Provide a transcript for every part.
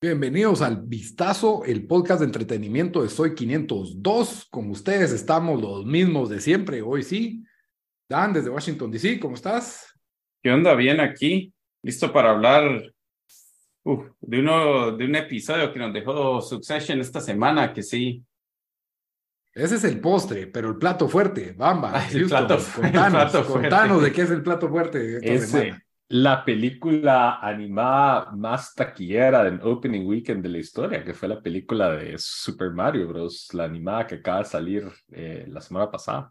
Bienvenidos al Vistazo, el podcast de entretenimiento de Soy 502. Con ustedes estamos los mismos de siempre, hoy sí. Dan, desde Washington, D.C., ¿cómo estás? ¿Qué onda? Bien aquí, listo para hablar de, uno, de un episodio que nos dejó Succession esta semana, que sí. Ese es el postre, pero el plato fuerte, Bamba. el, plato, contanos, contanos de qué es el plato fuerte esta semana la película animada más taquillera del opening weekend de la historia, que fue la película de Super Mario Bros., la animada que acaba de salir eh, la semana pasada.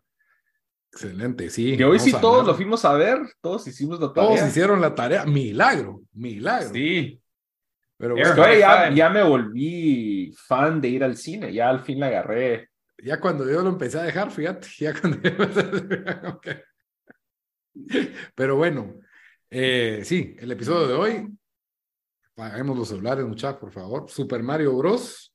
Excelente, sí. Que hoy sí todos lo fuimos a ver, todos hicimos la tarea. Todos hicieron la tarea, milagro, milagro. Sí. Pero ya, ya me volví fan de ir al cine, ya al fin la agarré. Ya cuando yo lo empecé a dejar, fíjate, ya cuando Pero bueno, eh, sí, el episodio de hoy, paguemos los celulares, muchachos, por favor. Super Mario Bros.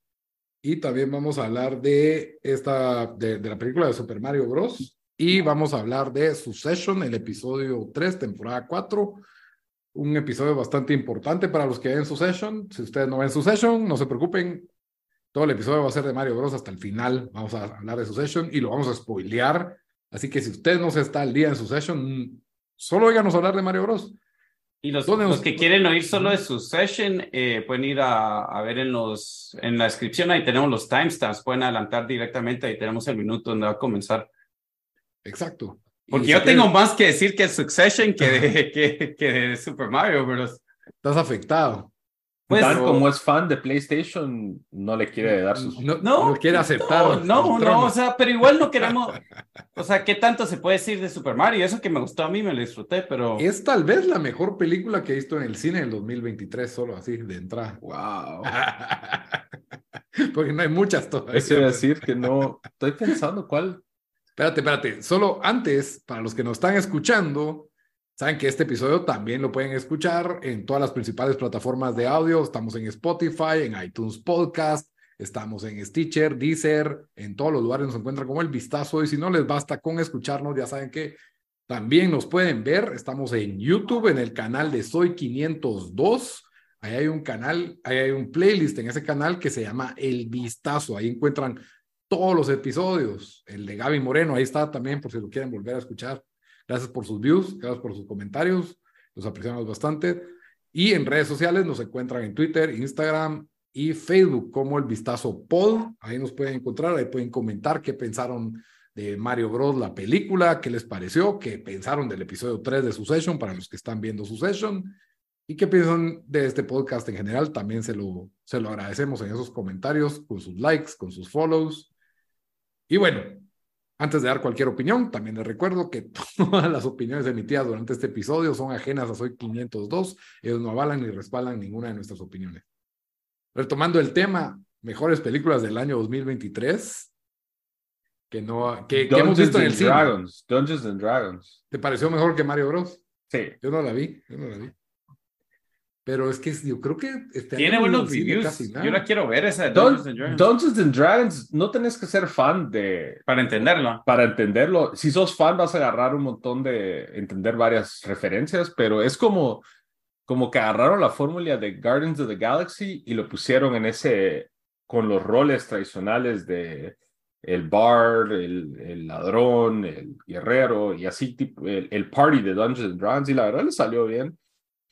Y también vamos a hablar de esta, de, la película de Super Mario Bros. Y vamos a hablar de Succession, el episodio 3, temporada 4. Un episodio bastante importante para los que ven Succession. Si ustedes no ven Succession, no se preocupen. Todo el episodio va a ser de Mario Bros. hasta el final. Vamos a hablar de Succession y lo vamos a spoilear. Así que si usted no se está al día en Succession, Solo oíganos hablar de Mario Bros. Y los, los que quieren oír solo de su session eh, pueden ir a, a, ver en, los, en la descripción, ahí tenemos los timestamps, pueden adelantar directamente, ahí tenemos el minuto donde va a comenzar. Exacto. Porque yo tengo más que decir que Succession que de, que, que de Super Mario Bros. Estás afectado. Pues, como es fan de PlayStation, no le quiere dar sus. No, no, quiere aceptar. No, no, o sea, pero igual no queremos. o sea, ¿qué tanto se puede decir de Super Mario? Eso que me gustó a mí, me lo disfruté, pero. Es tal vez la mejor película que he visto en el cine en el 2023, solo así, de entrada. ¡Wow! Porque no hay muchas todavía. Eso decir que no. Estoy pensando cuál. Espérate, espérate. Solo antes, para los que nos están escuchando, Saben que este episodio también lo pueden escuchar en todas las principales plataformas de audio. Estamos en Spotify, en iTunes Podcast, estamos en Stitcher, Deezer, en todos los lugares nos encuentran como el vistazo. Y si no les basta con escucharnos, ya saben que también nos pueden ver. Estamos en YouTube, en el canal de Soy 502. Ahí hay un canal, ahí hay un playlist en ese canal que se llama El Vistazo. Ahí encuentran todos los episodios. El de Gaby Moreno, ahí está también por si lo quieren volver a escuchar. Gracias por sus views, gracias por sus comentarios, los apreciamos bastante. Y en redes sociales nos encuentran en Twitter, Instagram y Facebook como el Vistazo Pod. Ahí nos pueden encontrar, ahí pueden comentar qué pensaron de Mario Bros. la película, qué les pareció, qué pensaron del episodio 3 de Succession para los que están viendo Succession y qué piensan de este podcast en general. También se lo, se lo agradecemos en esos comentarios, con sus likes, con sus follows. Y bueno, antes de dar cualquier opinión, también les recuerdo que todas las opiniones emitidas durante este episodio son ajenas a Soy 502. Ellos no avalan ni respaldan ninguna de nuestras opiniones. Retomando el tema, mejores películas del año 2023 que no que, hemos visto en el cine. Dragons, Dungeons and Dragons. ¿Te pareció mejor que Mario Bros? Sí. Yo no la vi, yo no la vi. Pero es que yo creo que este tiene buenos reviews. Yo la quiero ver esa de Dungeons, and Dragons. Dungeons and Dragons no tenés que ser fan de para entenderlo. Para entenderlo, si sos fan vas a agarrar un montón de entender varias referencias, pero es como como que agarraron la fórmula de Guardians of the Galaxy y lo pusieron en ese con los roles tradicionales de el bard, el, el ladrón, el guerrero y así tipo el, el party de Dungeons and Dragons y la verdad le salió bien.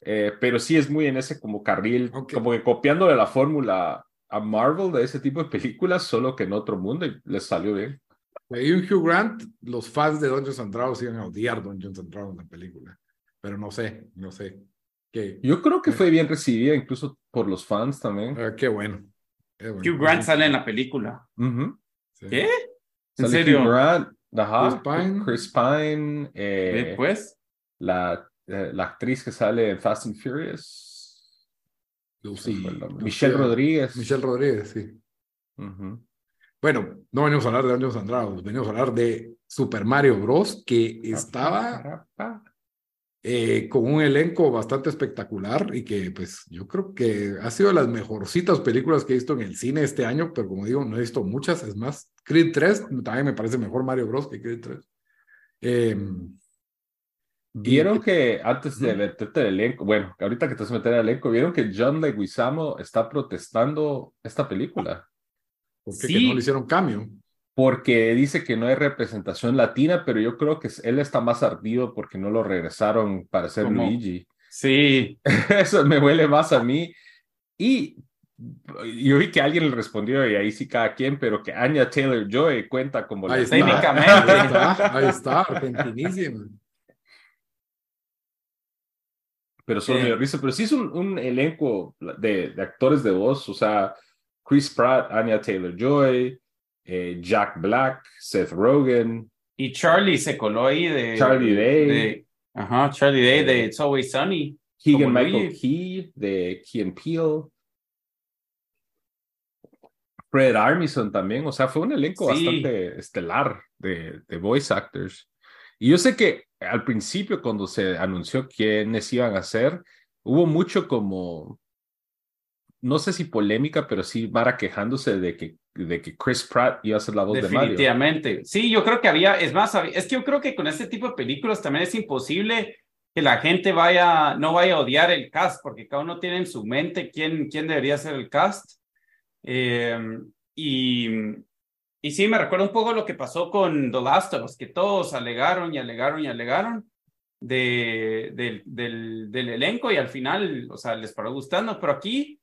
Eh, pero sí es muy en ese como carril, como que copiándole la fórmula a Marvel de ese tipo de películas, solo que en otro mundo y les salió bien. Y un Hugh Grant, los fans de Dungeons and Dragons iban a odiar Dungeons and Dragons la película, pero no sé, no sé. ¿Qué? Yo creo que fue bien recibida incluso por los fans también. Ah, qué bueno. Hugh Grant sale en la película. ¿Qué? ¿En serio? Hugh Grant, Chris Pine. Chris Pine. Eh, Después. La eh, la actriz que sale en Fast and Furious. Michelle Rodríguez. Michelle Rodríguez, sí. Bueno, no venimos a hablar de Dungeons and Dragons, venimos a hablar de Super Mario Bros. que estaba eh, con un elenco bastante espectacular y que pues yo creo que ha sido de las mejorcitas películas que he visto en el cine este año, pero como digo, no he visto muchas, es más, Creed 3 también me parece mejor Mario Bros. que Creed 3. Eh, Vieron que antes de meterte el elenco, bueno, ahorita que te vas a meter el elenco, vieron que John Leguizamo está protestando esta película. ¿Por qué que no le hicieron cambio? Porque dice que no hay representación latina, pero yo creo que él está más ardido porque no lo regresaron para ser Luigi. Sí. Eso me huele más a mí. Y yo vi que alguien le respondió, y ahí sí cada quien, pero que Anya Taylor Joy cuenta como ahí la Está, ahí está, argentinísima pero son medio risa. Pero sí es un, un elenco de, de, actores de voz, o sea, Chris Pratt, Anya Taylor Joy, eh, Jack Black, Seth Rogen. Y Charlie se coló ahí de. Charlie Day. ajá, Charlie Day de It's Always Sunny. Keegan Michael Key de Key and Peele. Fred Armisen también, o sea, fue un elenco bastante estelar de, de voice actors. Y yo sé que al principio, cuando se anunció quiénes iban a ser, hubo mucho como, no sé si polémica, pero sí Mara quejándose de que, de que Chris Pratt iba a ser la voz de Mario. Definitivamente. Sí, yo creo que había, es más, es que yo creo que con este tipo de películas también es imposible que la gente vaya, no vaya a odiar el cast, porque cada uno tiene en su mente quién, quién debería ser el cast. Eh, y, y sí, me recuerda un poco lo que pasó con The Last of Us, que todos alegaron y alegaron y alegaron de, del, elenco y al final, o sea, les paró gustando, pero aquí,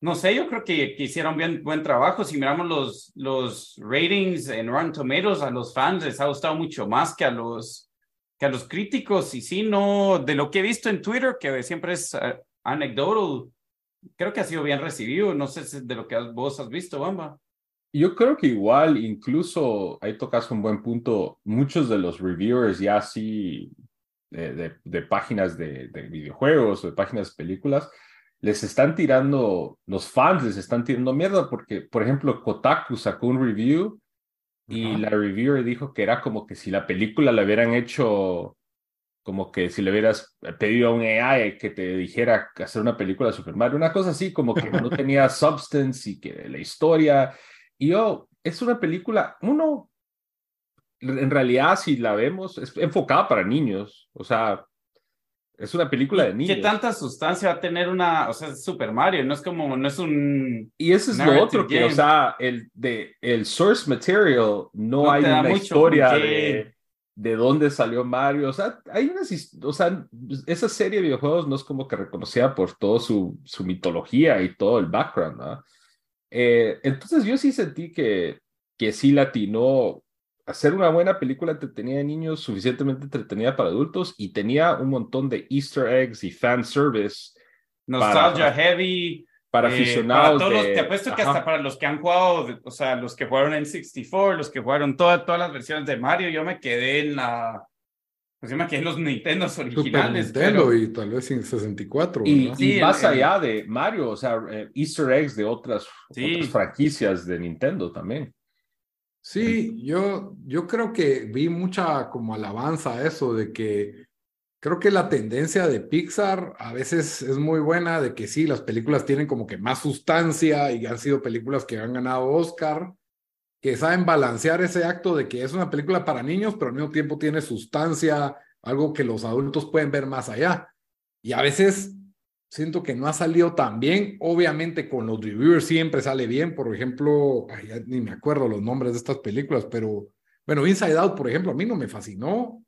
no sé, yo creo que, que, hicieron bien buen trabajo. Si miramos los, los ratings en Rotten Tomatoes, a los fans les ha gustado mucho más que a los, que a los críticos. Y sí, no, de lo que he visto en Twitter, que siempre es uh, anecdotal, creo que ha sido bien recibido. No sé de lo que vos has visto, Bamba. Yo creo que igual, incluso ahí tocas un buen punto, muchos de los reviewers ya así de, de, páginas de, de, videojuegos o de páginas de películas, les están tirando, los fans les están tirando mierda porque, por ejemplo, Kotaku sacó un review y la reviewer dijo que era como que si la película la hubieran hecho, como que si le hubieras pedido a un AI que te dijera hacer una película de Super Mario, una cosa así, como que no tenía substance y que la historia y yo, es una película, uno, en realidad, si la vemos, es enfocada para niños. O sea, es una película de niños. ¿Qué tanta sustancia va a tener una, o sea, es Super Mario? No es como, no es un. Y eso es lo otro que, o sea, el, de, el source material, no, hay una historia de, de dónde salió Mario. O sea, hay unas, o sea, esa serie de videojuegos no es como que reconocida por toda su, su mitología y todo el background, ¿no? Eh, entonces yo sí sentí que, que sí latinó hacer una buena película entretenida de niños, suficientemente entretenida para adultos y tenía un montón de easter eggs y fan service. Nostalgia heavy. Para eh, aficionados. Para todos te apuesto que hasta para los que han jugado, o sea, los que jugaron en 64, los que jugaron todas las versiones de Mario, yo me quedé en la pues yo me quedé en los Nintendo originales. Nintendo y tal vez en 64. Y, más allá de Mario, o sea, eh, Easter eggs de otras, franquicias de Nintendo también. Sí, yo, yo creo que vi mucha como alabanza a eso, de que creo que la tendencia de Pixar a veces es muy buena, de que sí, las películas tienen como que más sustancia y han sido películas que han ganado Oscar, que saben balancear ese acto de que es una película para niños, pero al mismo tiempo tiene sustancia, algo que los adultos pueden ver más allá. Y a veces siento que no ha salido tan bien. Obviamente con los reviewers siempre sale bien. Por ejemplo, ni me acuerdo los nombres de estas películas, pero bueno, Inside Out, por ejemplo, a mí no me fascinó.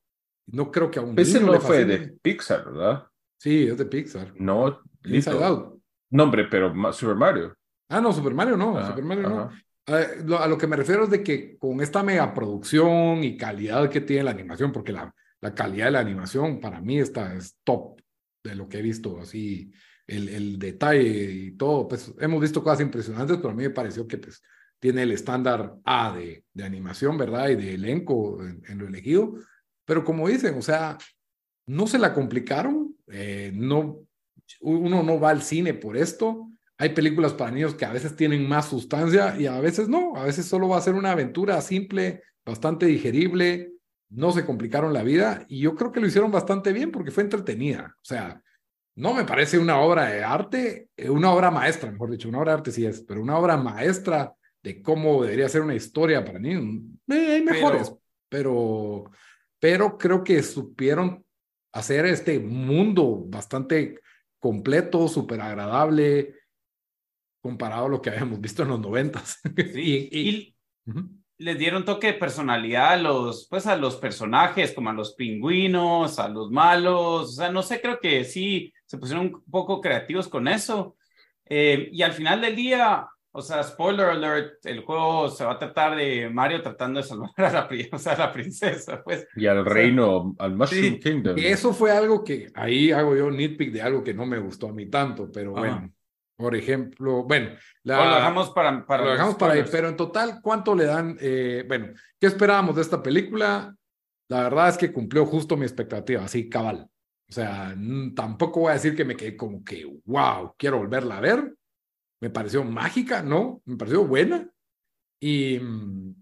No creo que a un Ese no fue de Pixar, ¿verdad? Sí, es de Pixar. No, Inside Out. Nombre, pero Super Mario. Ah, no, Super Mario no, ah, Super Mario no. A lo que me refiero es de que con esta megaproducción y calidad que tiene la animación, porque la, la calidad de la animación para mí está, es top de lo que he visto, así el, el detalle y todo, pues hemos visto cosas impresionantes, pero a mí me pareció que pues tiene el estándar A de, de animación, ¿verdad? Y de elenco en, lo elegido, pero como dicen, o sea, no se la complicaron, eh, no, uno no va al cine por esto, hay películas para niños que a veces tienen más sustancia y a veces no, a veces solo va a ser una aventura simple, bastante digerible, no se complicaron la vida y yo creo que lo hicieron bastante bien porque fue entretenida. O sea, no me parece una obra de arte, eh, una obra maestra, mejor dicho, una obra de arte sí es, pero una obra maestra de cómo debería ser una historia para niños. Eh, hay mejores, pero, pero creo que supieron hacer este mundo bastante completo, súper agradable, comparado a lo que habíamos visto en los noventas. Sí, y, y les dieron toque de personalidad a los, pues a los personajes, como a los pingüinos, a los malos, o sea, no sé, creo que sí se pusieron un poco creativos con eso. Eh, y al final del día, o sea, spoiler alert, el juego se va a tratar de Mario tratando de salvar a la, o sea, a la princesa, pues. Y al reino, al Mushroom Kingdom. Y eso fue algo que, ahí hago yo nitpick de algo que no me gustó a mí tanto, pero bueno. Por ejemplo, bueno, la, lo dejamos para, para lo dejamos para ahí, pero en total, ¿cuánto le dan? Eh, bueno, ¿qué esperábamos de esta película? La verdad es que cumplió justo mi expectativa, así cabal. O sea, tampoco voy a decir que me quedé como que, wow, quiero volverla a ver. Me pareció mágica, ¿no? Me pareció buena. Y,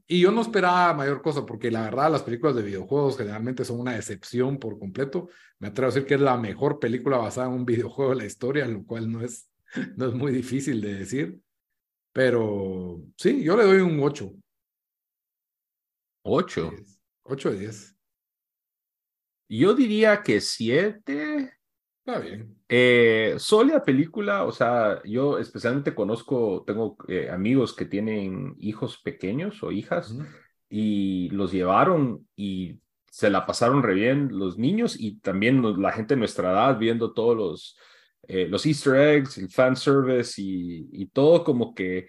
y yo no esperaba mayor cosa, porque la verdad las películas de videojuegos generalmente son una excepción por completo. Me atrevo a decir que es la mejor película basada en un videojuego de la historia, lo cual no es no es muy difícil de decir, pero sí, yo le doy un 8. 8. 8 de 10. Yo diría que 7. Está bien. Eh, sólida película, o sea, yo especialmente conozco, tengo eh, amigos que tienen hijos pequeños o hijas y los llevaron y se la pasaron re bien los niños y también la gente de nuestra edad viendo todos los, eh, los easter eggs, el fan service y, y todo como que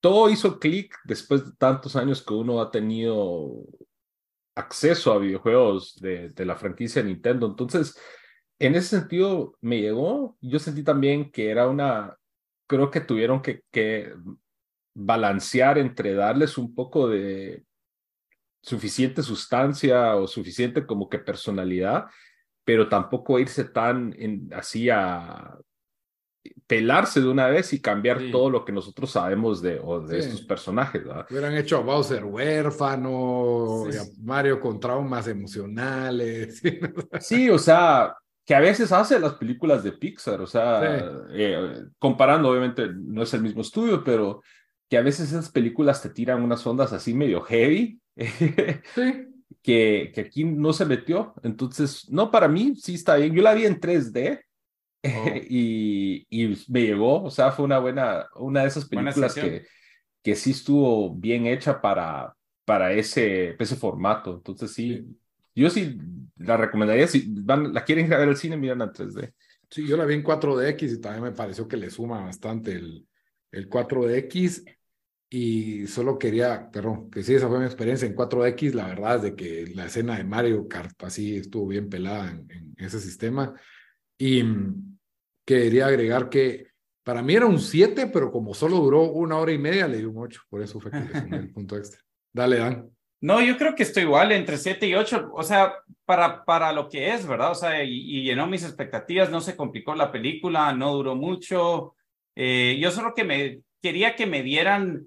todo hizo clic después de tantos años que uno ha tenido acceso a videojuegos de, la franquicia Nintendo. Entonces, en ese sentido me llegó. Yo sentí también que era una, creo que tuvieron que balancear entre darles un poco de suficiente sustancia o suficiente como que personalidad pero tampoco irse tan en, así a pelarse de una vez y cambiar todo lo que nosotros sabemos de, o de estos personajes. ¿verdad? Hubieran hecho a Bowser huérfano, a Mario con traumas emocionales. sí, o sea, que a veces hace las películas de Pixar, o sea, eh, comparando, obviamente no es el mismo estudio, pero que a veces esas películas te tiran unas ondas así medio heavy. sí que, que, aquí no se metió. Entonces, no, para mí sí está bien. Yo la vi en 3D y, y, me llegó. O sea, fue una buena, una de esas películas que, que sí estuvo bien hecha para, para ese, ese formato. Entonces, sí, yo sí la recomendaría. Si van, la quieren ver al cine, miran en 3D. Sí, yo la vi en 4DX y también me pareció que le suma bastante el, el 4DX y solo quería, perdón, que sí, esa fue mi experiencia en 4X, la verdad es de que la escena de Mario Kart así estuvo bien pelada en, ese sistema y mm, quería agregar que para mí era un 7, pero como solo duró una hora y media, le di un 8, por eso fue que le sumé el punto extra. Dale, Dan. No, yo creo que estoy igual entre 7 y 8, o sea, para, para lo que es, ¿verdad? O sea, y, llenó mis expectativas, no se complicó la película, no duró mucho. Eh, yo solo que me quería que me dieran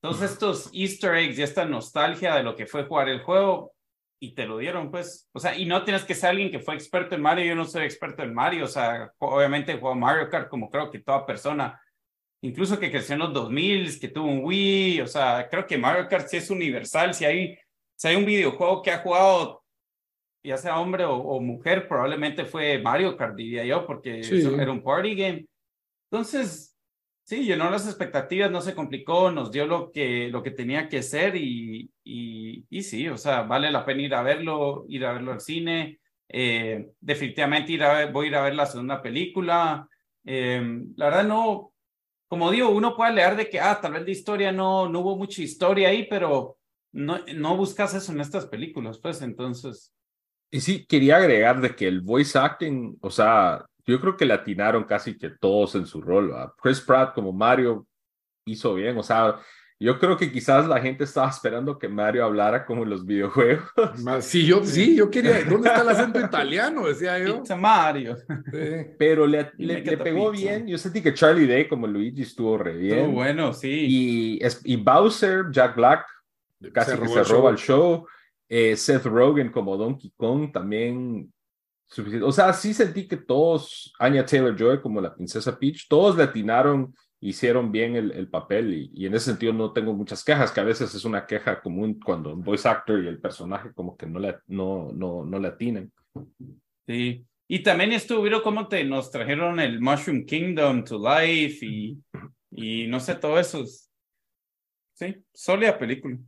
todos estos easter eggs y esta nostalgia de lo que fue jugar el juego y te lo dieron, pues, o sea, y no tienes que ser alguien que fue experto en Mario, yo no soy experto en Mario, o sea, obviamente jugó Mario Kart como creo que toda persona, incluso que creció en los 2000, que tuvo un Wii, o sea, creo que Mario Kart sí es universal, si hay, si hay un videojuego que ha jugado, ya sea hombre o, mujer, probablemente fue Mario Kart, diría yo, porque era un party game. Entonces, Sí, llenó las expectativas, no se complicó, nos dio lo que, lo que tenía que ser y, y, y sí, o sea, vale la pena ir a verlo, ir a verlo al cine. Eh, definitivamente ir a voy a ir a ver la segunda película. Eh, la verdad no, como digo, uno puede leer de que, ah, tal vez de historia no, no hubo mucha historia ahí, pero no, no buscas eso en estas películas, pues entonces. Y sí, quería agregar de que el voice acting, o sea, yo creo que le atinaron casi que todos en su rol. Chris Pratt como Mario hizo bien, o sea, yo creo que quizás la gente estaba esperando que Mario hablara como en los videojuegos. Sí, yo, sí, yo quería, ¿dónde está el acento italiano? Decía yo. Mario. Pero le, le, pegó bien. Yo sentí que Charlie Day como Luigi estuvo re bien. Estuvo bueno, sí. Y, y Bowser, Jack Black, casi se que se roba el show. Eh, Seth Rogen como Donkey Kong también o sea, sí sentí que todos, Anya Taylor Joy como la princesa Peach, todos le atinaron, hicieron bien el, el papel y, en ese sentido no tengo muchas quejas, que a veces es una queja común cuando un voice actor y el personaje como que no le, no, no, no le atinan. Sí. Y también estuvo, ¿vieron cómo te, nos trajeron el Mushroom Kingdom to life y, y no sé, todo eso. Sí, sólida película.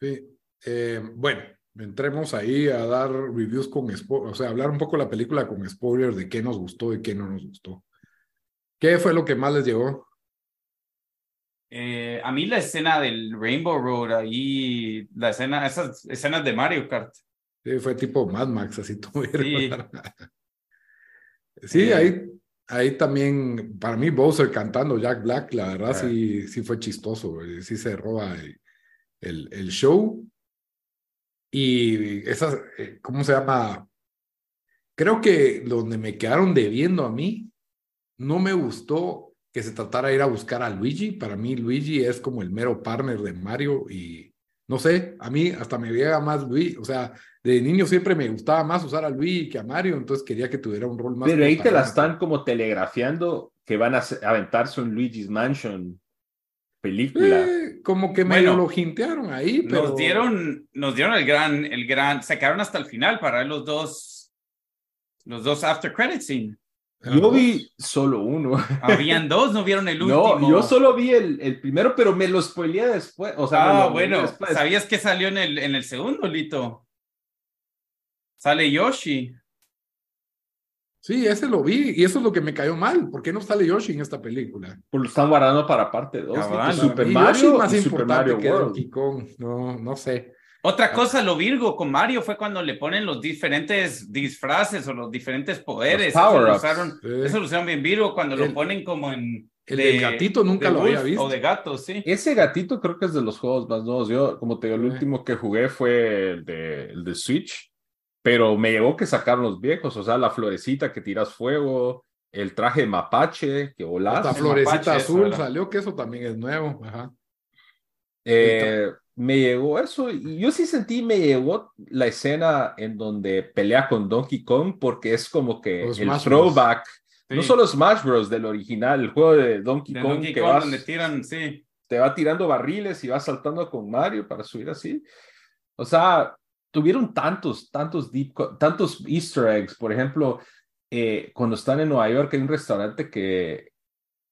Sí. Eh, bueno, entremos ahí a dar reviews con o sea, hablar un poco de la película con spoilers de qué nos gustó y qué no nos gustó. ¿Qué fue lo que más les llegó? Eh, a mí la escena del Rainbow Road, ahí, la escena, esas escenas de Mario Kart. Sí, fue tipo Mad Max, así tuvieron. Sí, sí eh. ahí, ahí también, para mí, Bowser cantando Jack Black, la verdad sí, sí fue chistoso, sí se roba el, el, show. Y esas, eh, ¿cómo se llama? Creo que donde me quedaron debiendo a mí, no me gustó que se tratara de ir a buscar a Luigi. Para mí, Luigi es como el mero partner de Mario y no sé, a mí hasta me llega más Luigi. O sea, de niño siempre me gustaba más usar a Luigi que a Mario, entonces quería que tuviera un rol más. Pero ahí te la están como telegrafiando que van a aventarse un Luigi's Mansion película. Eh, como que medio lo jintearon ahí, pero... Nos dieron, nos dieron el gran, el gran, se quedaron hasta el final para ver los dos, los dos after credits scene. Yo vi solo uno. Habían dos, no vieron el último. No, yo solo vi el, el primero, pero me lo spoileé después. O sea, ah, bueno, ¿sabías que salió en el, en el segundo, Lito? Sale Yoshi. Sí, ese lo vi y eso es lo que me cayó mal. ¿Por qué no sale Yoshi en esta película? Pues lo están guardando para parte 2. Super Mario más importante que Donkey Kong. No, no sé. Otra ah. cosa, lo Virgo con Mario fue cuando le ponen los diferentes disfraces o los diferentes poderes. eso, lo usaron, eso lo usaron bien Virgo cuando lo ponen como en. El de, gatito nunca lo había visto. O de gato, sí. Ese gatito creo que es de los juegos más nuevos. Yo, como te digo, el último que jugué fue el de, el de Switch, pero me llevó que sacaron los viejos, o sea, la florecita que tiras fuego, el traje mapache que volas. La florecita azul salió, que eso también es nuevo. Ajá. Eh, me llegó eso. Yo sí sentí, me llegó la escena en donde pelea con Donkey Kong porque es como que el throwback. No solo Smash Bros. del original, el juego de Donkey Kong. que donde tiran, sí. Te va tirando barriles y va saltando con Mario para subir así. O sea, tuvieron tantos, tantos deep, tantos Easter eggs. Por ejemplo, eh, cuando están en Nueva York hay un restaurante que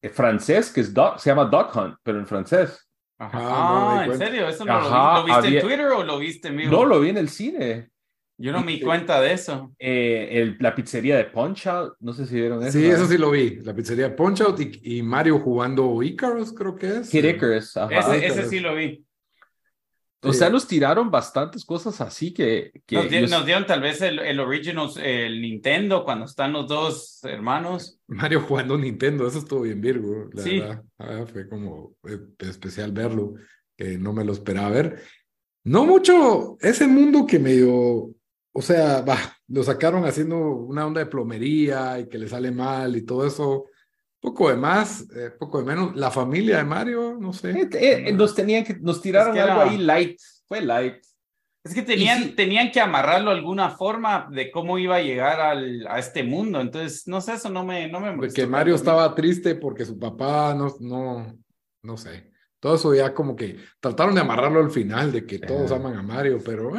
eh, francés que es se llama Dog Hunt, pero en francés. Ajá, ah, ¿en serio? ¿Eso no lo, viste en Twitter o lo viste en? No, lo vi en el cine. Yo no me di cuenta de eso. Eh, la pizzería de Punch Out, no sé si vieron eso. Sí, eso sí lo vi. La pizzería de Punch Out y, Mario jugando Icarus, creo que es. Kid Icarus, ajá. ese sí lo vi. O sea, nos tiraron bastantes cosas así que... nos, dieron tal vez el, el original, el Nintendo, cuando están los dos hermanos. Mario jugando Nintendo, eso estuvo bien Virgo, la sí. verdad. Ah, fue como especial verlo, que no me lo esperaba ver. No mucho, ese mundo que medio, o sea, va, lo sacaron haciendo una onda de plomería y que le sale mal y todo eso poco de más, eh, poco de menos. La familia de Mario, no sé. Eh, eh, nos tenían que, nos tiraron algo ahí light, fue light. Es que tenían, tenían que amarrarlo de alguna forma de cómo iba a llegar al, a este mundo. Entonces, no sé, eso no me, no me Que Mario estaba triste porque su papá no, no, no sé. Todo eso ya como que trataron de amarrarlo al final, de que todos aman a Mario, pero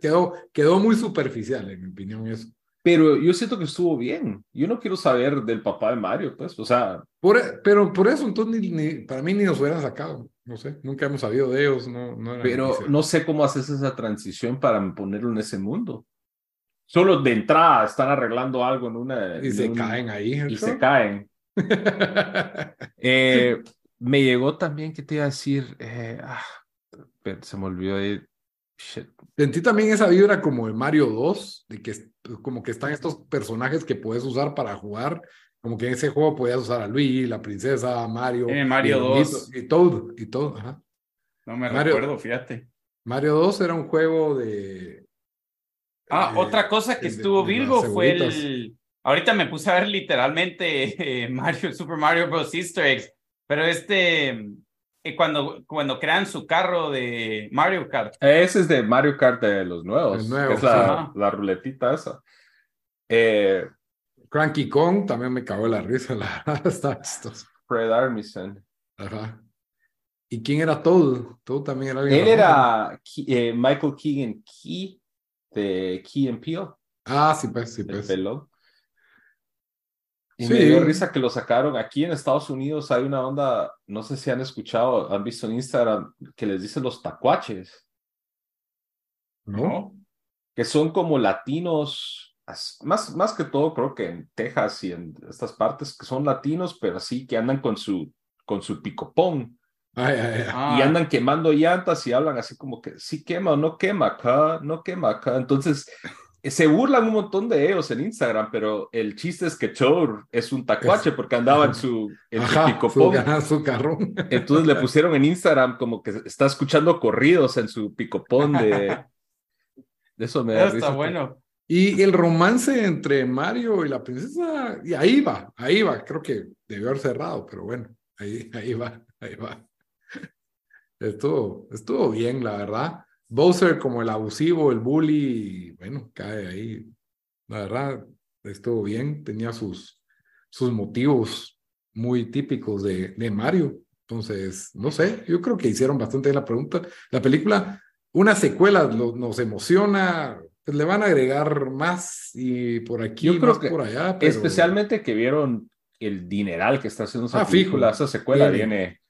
quedó, quedó muy superficial, en mi opinión, eso. Pero yo siento que estuvo bien. Yo no quiero saber del papá de Mario, pues, o sea. Por, pero por eso, entonces, ni, para mí ni nos hubieran sacado. No sé, nunca hemos sabido de ellos. No, no pero no sé cómo haces esa transición para ponerlo en ese mundo. Solo de entrada están arreglando algo en una. Y se caen ahí. Y se caen. eh, me llegó también que te iba a decir. Eh, ah, se me olvidó de Sentí también esa vibra como de Mario 2, de que como que están estos personajes que puedes usar para jugar, como que en ese juego podías usar a Luigi, la princesa, Mario. Eh, Mario 2. Y todo, y todo, ajá. No me recuerdo, fíjate. Mario 2 era un juego de... Ah, eh, otra cosa que estuvo Virgo fue el... Ahorita me puse a ver literalmente eh, Mario, Super Mario Bros. Easter eggs, pero este cuando, cuando crean su carro de Mario Kart. Ese es de Mario Kart de los nuevos. es la, la, ruletita esa. Eh, Cranky Kong también me cagó la risa. La, está Fred Armisen. Ajá. ¿Y quién era Toad? Toad también era Él era eh, Michael Keegan Key de Key and Peele. Ah, sí, pues, sí, pues. pelón. Y Sí. me dio risa que lo sacaron. Aquí en Estados Unidos hay una onda, no sé si han escuchado, han visto en Instagram, que les dicen los tacuaches, ¿No? que son como latinos, más, más que todo creo que en Texas y en estas partes, que son latinos, pero sí que andan con su, con su picopón Ay, ay, ay. Ah, y andan quemando llantas y hablan así como que sí quema o no quema acá, no quema acá. Entonces se burlan un montón de ellos en Instagram, pero el chiste es que Chor es un tacuache porque andaba en su, en Ajá, su, su carrón. Entonces le pusieron en Instagram como que está escuchando corridos en su picopón de... De eso me da está bueno. Y el romance entre Mario y la princesa, y ahí va, ahí va. Creo que debió haber cerrado, pero bueno, ahí, ahí va, ahí va. Estuvo, estuvo bien, la verdad. Bowser como el abusivo, el bully, bueno, cae ahí. La verdad, estuvo bien. Tenía sus, sus motivos muy típicos de, de Mario. Entonces, no sé, yo creo que hicieron bastante la pregunta. La película, una secuela lo- nos emociona, pues le van a agregar más y por aquí, Yo creo más que por allá. pero- Especialmente que vieron el dineral que está haciendo esa Ah, fijo. película, esa secuela Viene. viene.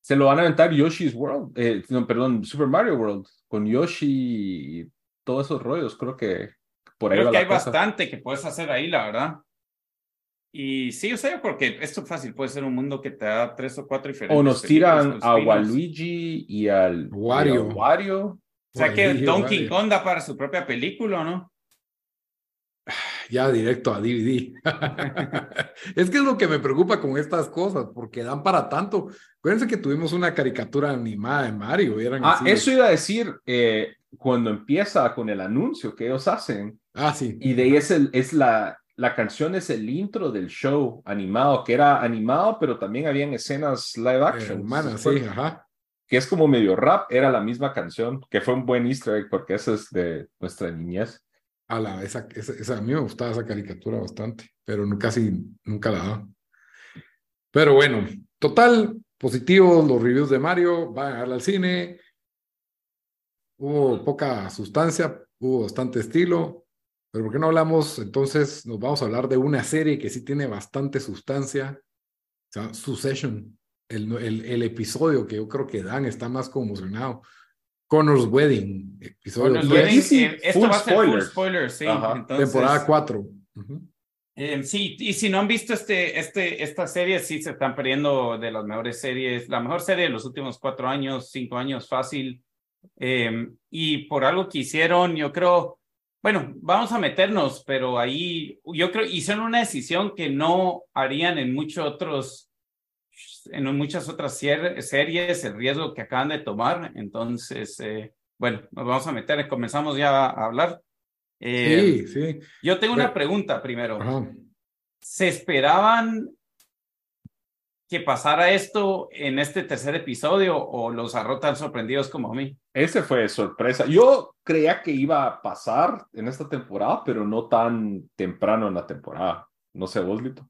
Se lo van a aventar Yoshi's World, eh, no, perdón, Super Mario World, con Yoshi y todos esos rollos. Creo que por ahí Creo va que la hay cosa. bastante que puedes hacer ahí, la verdad. Y sí, o sea, porque esto es fácil, puede ser un mundo que te da tres o cuatro diferentes. O nos tiran a. Waluigi y al Wario. y al Wario. O sea que Donkey Wario. Kong da para su propia película, ¿no? Ya directo a DVD. es que es lo que me preocupa con estas cosas, porque dan para tanto. Acuérdense que tuvimos una caricatura animada de Mario. eran Ah, así- eso iba a decir eh, cuando empieza con el anuncio que ellos hacen. Ah, sí. Y de ahí es, el, es la, la canción, es el intro del show animado, que era animado, pero también habían escenas live Eh, action. humana, Fue- sí, ajá. Que es como medio rap, era la misma canción, que fue un buen easter egg porque eso es de nuestra niñez. A, la, esa, esa, a mí me gustaba esa caricatura bastante, pero casi nunca la daba. Pero bueno, total, positivo los reviews de Mario, van a al cine. Hubo poca sustancia, hubo bastante estilo, pero ¿por qué no hablamos? Entonces nos vamos a hablar de una serie que sí tiene bastante sustancia, se Succession, el, el, el episodio que yo creo que Dan está más conmocionado. Connor's Wedding, episodio tres. Wedding, eh, esto full va a ser full spoilers. spoiler, sí. Entonces, temporada 4. eh, sí, y si no han visto este, este, esta serie, sí se están perdiendo de las mejores series, la mejor serie de los últimos cuatro años, cinco años, fácil. Eh, y por algo que hicieron, yo creo, bueno, vamos a meternos, pero ahí yo creo hicieron una decisión que no harían en muchos otros, en muchas otras series, el riesgo que acaban de tomar. Entonces, eh, bueno, nos vamos a meter, comenzamos ya a hablar. Eh, Sí, sí. Yo tengo una pregunta primero. Ajá. ¿Se esperaban que pasara esto en este tercer episodio o los agarró tan sorprendidos como a mí? Ese fue sorpresa. Yo creía que iba a pasar en esta temporada, pero no tan temprano en la temporada. No sé, vos, Lito.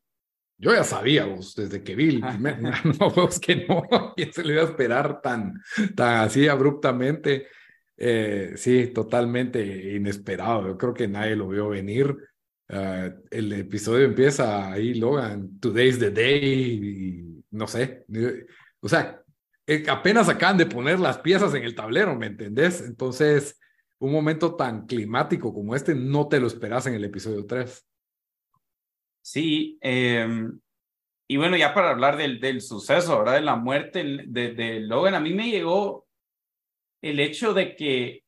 Yo ya sabía, vos, desde que vi el primer, no, vos que no, y se lo iba a esperar tan, tan así abruptamente. Eh, sí, totalmente inesperado. Yo creo que nadie lo vio venir. Ah, el episodio empieza ahí, Logan, Today's the Day, y no sé. O sea, eh, apenas acaban de poner las piezas en el tablero, ¿me entendés? Entonces, un momento tan climático como este no te lo esperas en el episodio 3. Sí, eh, y bueno, ya para hablar del, del suceso, ¿verdad? De la muerte de, de Logan, a mí me llegó el hecho de que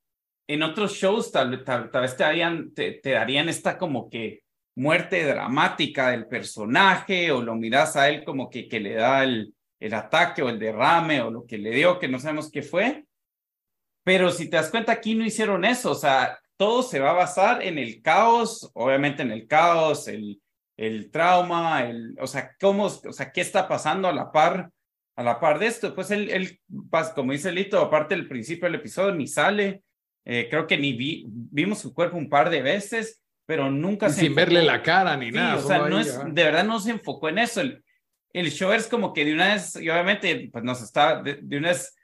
en otros shows tal, tal, tal vez te, harían, te, te, darían esta como que muerte dramática del personaje o lo miras a él como que, que le da el, el ataque o el derrame o lo que le dio, que no sabemos qué fue. Pero si te das cuenta, aquí no hicieron eso, o sea, todo se va a basar en el caos, obviamente en el caos, el, el trauma, el, o sea, cómo, o sea, qué está pasando a la par, a la par de esto. Pues él, él como dice Lito, aparte del principio del episodio, ni sale, eh, creo que ni vi, vimos su cuerpo un par de veces, pero nunca se sin enfocó. verle la cara ni sí, nada. O sea, no es, de verdad no se enfocó en eso. El, el show es como que de una vez, y obviamente, pues nos está, de, de una vez